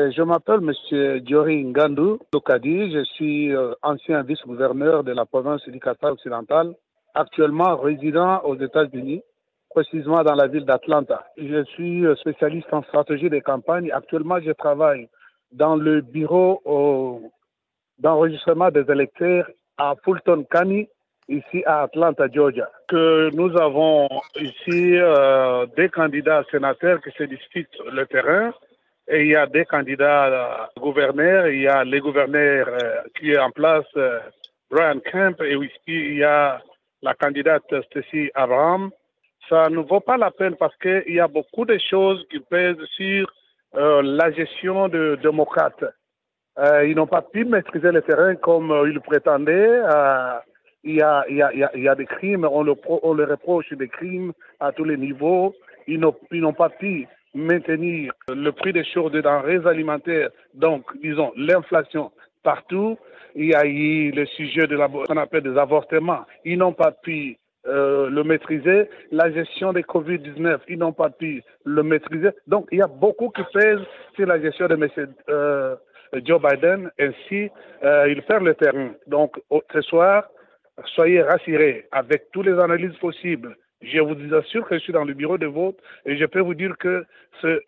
Je m'appelle M. Diori Ngandou Lokadi. Je suis euh, ancien vice-gouverneur de la province du Qatar occidental, actuellement résident aux États-Unis, précisément dans la ville d'Atlanta. Je suis euh, spécialiste en stratégie de campagne. Actuellement, je travaille dans le bureau d'enregistrement des électeurs à Fulton County, ici à Atlanta, Georgia. Que nous avons ici euh, des candidats sénateurs qui se disputent le terrain et il y a des candidats gouverneurs, il y a les gouverneurs euh, qui est en place, euh, Brian Kemp, et aussi il y a la candidate Stacey Abraham. Ça ne vaut pas la peine parce qu'il y a beaucoup de choses qui pèsent sur euh, la gestion de démocrates. Euh, ils n'ont pas pu maîtriser le terrain comme euh, ils prétendaient. il, y a, il, y a, il, y a, des crimes, on le, on le reproche des crimes à tous les niveaux. Ils n'ont pas pu maintenir le prix des choses des denrées alimentaires, donc disons l'inflation partout. Il y a eu le sujet de qu'on appelle des avortements. Ils n'ont pas pu euh, le maîtriser. La gestion des Covid-19, ils n'ont pas pu le maîtriser. Donc il y a beaucoup qui pèsent sur la gestion de M. Euh, Joe Biden. Ainsi, euh, il perd le terrain. Donc ce soir, soyez rassurés avec toutes les analyses possibles je vous assure que je suis dans le bureau de vote et je peux vous dire que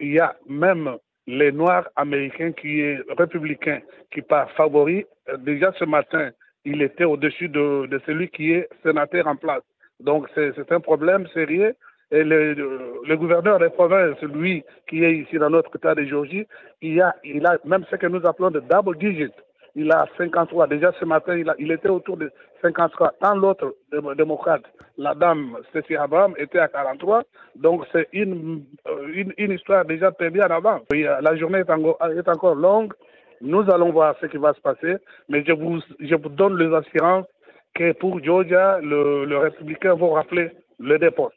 il y a même les Noirs américains qui est républicain, qui par favori. Euh, déjà ce matin, il était au-dessus de, celui qui est sénateur en place. Donc c'est un problème sérieux. Et le, le, gouverneur des provinces, lui, qui est ici dans notre État de Géorgie, il a, il a même ce que nous appelons de double digit il a 53. Déjà ce matin, il, a, était autour de 53. Tant l'autre démocrate, la dame Cécile Abraham, était à 43. Donc c'est une, euh, une, histoire déjà perdue en avant. La journée est encore, longue. Nous allons voir ce qui va se passer. Mais je vous, je vous donne les assurances que pour Georgia, le républicain va rappeler le dépôt.